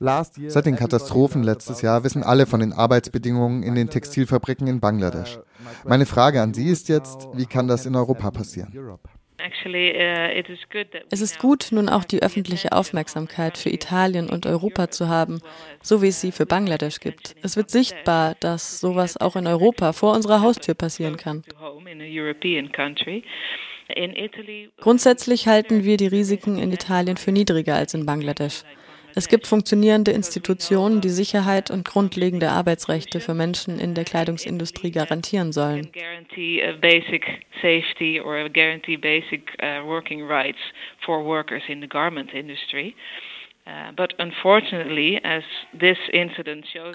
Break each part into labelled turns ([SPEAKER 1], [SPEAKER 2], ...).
[SPEAKER 1] Seit den Katastrophen letztes Jahr wissen alle von den Arbeitsbedingungen in den Textilfabriken in Bangladesch. Meine Frage an Sie ist jetzt, wie kann das in Europa passieren?
[SPEAKER 2] Uh, es ist gut, nun auch die öffentliche Aufmerksamkeit für Italien und Europa zu haben, so wie es sie für Bangladesch gibt. Es wird sichtbar, dass sowas auch in Europa vor unserer Haustür passieren kann. Grundsätzlich halten wir die Risiken in Italien für niedriger als in Bangladesch. Es gibt funktionierende Institutionen, die Sicherheit und grundlegende Arbeitsrechte für Menschen in der Kleidungsindustrie garantieren sollen.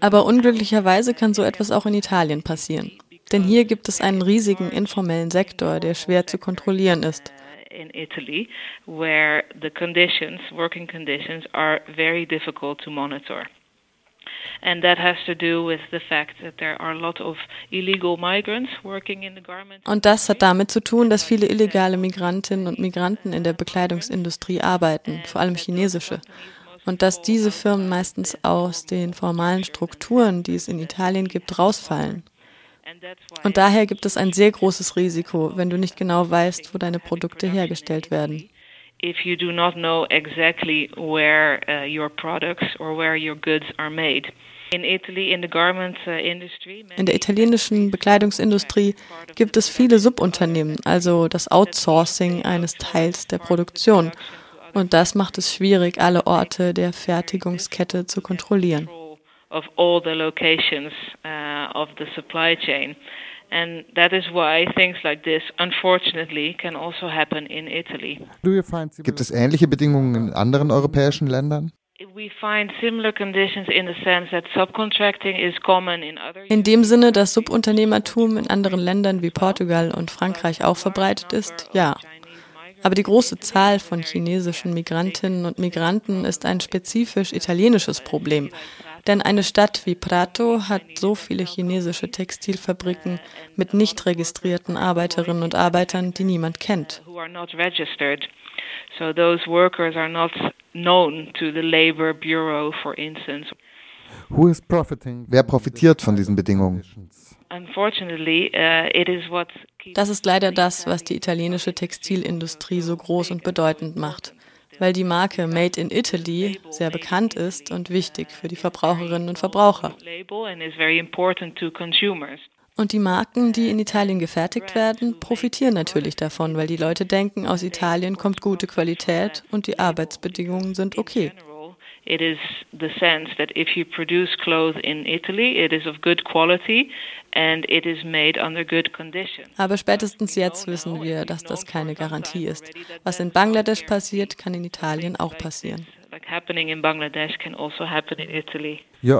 [SPEAKER 2] Aber unglücklicherweise kann so etwas auch in Italien passieren. Denn hier gibt es einen riesigen informellen Sektor, der schwer zu kontrollieren ist. In Italy, where the conditions, working conditions, are very difficult to monitor. And that has to do with the fact that there are a lot of illegal migrants working in the garment. Und das hat damit zu tun, dass viele illegale Migrantinnen und Migranten in der Bekleidungsindustrie arbeiten, vor allem chinesische. Und dass diese Firmen meistens aus den formalen Strukturen, die es in Italien gibt, rausfallen. Und daher gibt es ein sehr großes Risiko, wenn du nicht genau weißt, wo deine Produkte hergestellt werden. Uh. Uh, in der italienischen Bekleidungsindustrie gibt es viele Subunternehmen, also das Outsourcing eines Teils der Produktion. Und das macht es schwierig, alle Orte der Fertigungskette zu kontrollieren of all the locations uh, of the supply chain. And that is why things like this, unfortunately, can also happen in Italy.
[SPEAKER 1] Gibt es ähnliche Bedingungen in anderen europäischen Ländern?
[SPEAKER 2] In dem Sinne, dass Subunternehmertum in anderen Ländern wie Portugal und Frankreich auch verbreitet ist, ja. Aber die große Zahl von chinesischen Migrantinnen und Migranten ist ein spezifisch italienisches Problem. Denn eine Stadt wie Prato hat so viele chinesische Textilfabriken mit nicht registrierten Arbeiterinnen und Arbeitern, die niemand kennt. So those workers are not known to the Labor Bureau, for instance.
[SPEAKER 1] Who is profiting? Wer profitiert von diesen Bedingungen?
[SPEAKER 2] Uh, das ist leider das, was die italienische Textilindustrie so groß und bedeutend macht weil die Marke Made in Italy sehr bekannt ist und wichtig für die Verbraucherinnen und Verbraucher. Und die Marken, die in Italien gefertigt werden, profitieren natürlich davon, weil die Leute denken, aus Italien kommt gute Qualität und die Arbeitsbedingungen sind okay. It is the sense that if you produce clothes in Italy, it is of good quality and it is made under good conditions. Aber spätestens jetzt wissen wir, dass das keine Garantie ist. Was in Bangladesch passiert, kann in Italien auch passieren.
[SPEAKER 1] Ihre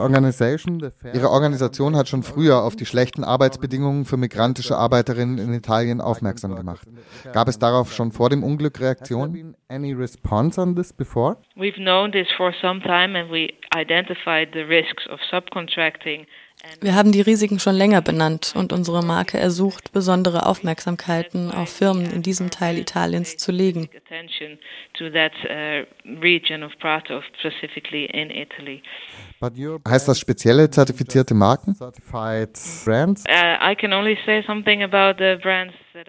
[SPEAKER 1] Organisation hat schon früher auf die schlechten Arbeitsbedingungen für migrantische Arbeiterinnen in Italien aufmerksam gemacht. Gab es darauf schon vor dem Unglück Reaktionen? We've known this for some time and we identified the risks of subcontracting
[SPEAKER 2] wir haben die Risiken schon länger benannt und unsere Marke ersucht, besondere Aufmerksamkeiten auf Firmen in diesem Teil Italiens zu legen.
[SPEAKER 1] Heißt das spezielle zertifizierte Marken?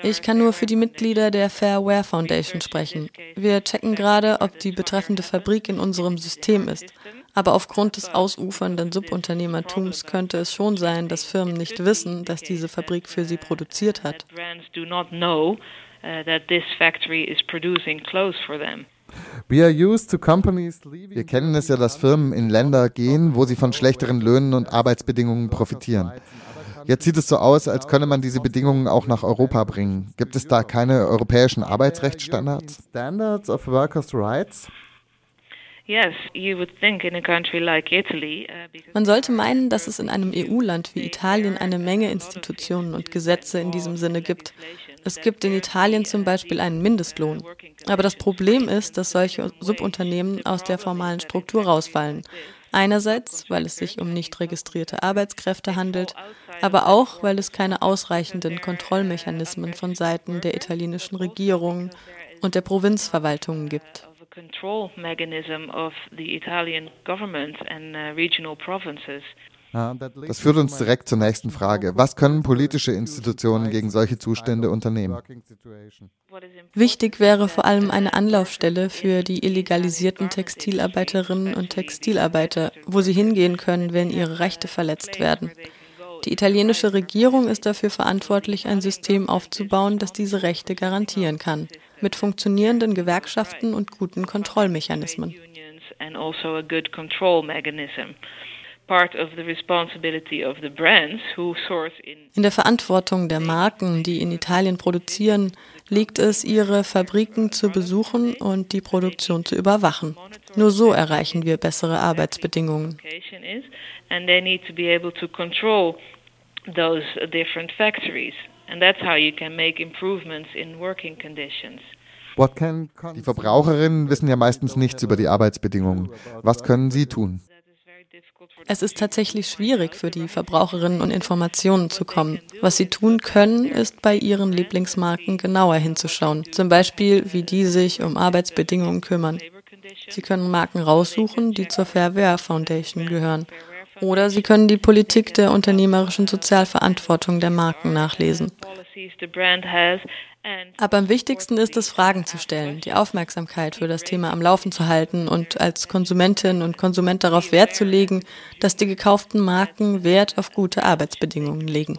[SPEAKER 2] Ich kann nur für die Mitglieder der Fair Wear Foundation sprechen. Wir checken gerade, ob die betreffende Fabrik in unserem System ist. Aber aufgrund des ausufernden Subunternehmertums könnte es schon sein, dass Firmen nicht wissen, dass diese Fabrik für sie produziert hat.
[SPEAKER 1] Wir kennen es ja, dass Firmen in Länder gehen, wo sie von schlechteren Löhnen und Arbeitsbedingungen profitieren. Jetzt sieht es so aus, als könne man diese Bedingungen auch nach Europa bringen. Gibt es da keine europäischen Arbeitsrechtsstandards? Standards of workers' rights?
[SPEAKER 2] Uh, Man sollte meinen, dass es in einem EU-Land wie Italien eine Menge Institutionen und Gesetze in diesem Sinne gibt. Es gibt in Italien zum Beispiel einen Mindestlohn. Aber das Problem ist, dass solche Subunternehmen aus der formalen Struktur rausfallen. Einerseits, weil es sich um nicht registrierte Arbeitskräfte handelt, aber auch, weil es keine ausreichenden Kontrollmechanismen von Seiten der italienischen Regierung und der Provinzverwaltungen gibt. control mechanism of the Italian government and uh, regional provinces.
[SPEAKER 1] Das führt uns direkt zur nächsten Frage. Was können politische Institutionen gegen solche Zustände unternehmen?
[SPEAKER 2] Wichtig wäre vor allem eine Anlaufstelle für die illegalisierten Textilarbeiterinnen und Textilarbeiter, wo sie hingehen können, wenn ihre Rechte verletzt werden. Die italienische Regierung ist dafür verantwortlich, ein System aufzubauen, das diese Rechte garantieren kann, mit funktionierenden Gewerkschaften und guten Kontrollmechanismen. In der Verantwortung der Marken, die in Italien produzieren, liegt es, ihre Fabriken zu besuchen und die Produktion zu überwachen. Nur so erreichen wir bessere Arbeitsbedingungen. those different factories. And that's how you can make improvements in working conditions.
[SPEAKER 1] Die Verbraucherinnen wissen ja meistens nichts über die Arbeitsbedingungen. Was können sie tun?
[SPEAKER 2] Es ist tatsächlich schwierig für die Verbraucherinnen und Informationen zu kommen. Was sie tun können, ist bei ihren Lieblingsmarken genauer hinzuschauen. Zum Beispiel, wie die sich um Arbeitsbedingungen kümmern. Sie können Marken raussuchen, die zur Fairware Foundation gehören. Oder Sie können die Politik der unternehmerischen Sozialverantwortung der Marken nachlesen. Aber am wichtigsten ist es, Fragen zu stellen, die Aufmerksamkeit für das Thema am Laufen zu halten und als Konsumentin und Konsument darauf Wert zu legen, dass die gekauften Marken Wert auf gute Arbeitsbedingungen legen.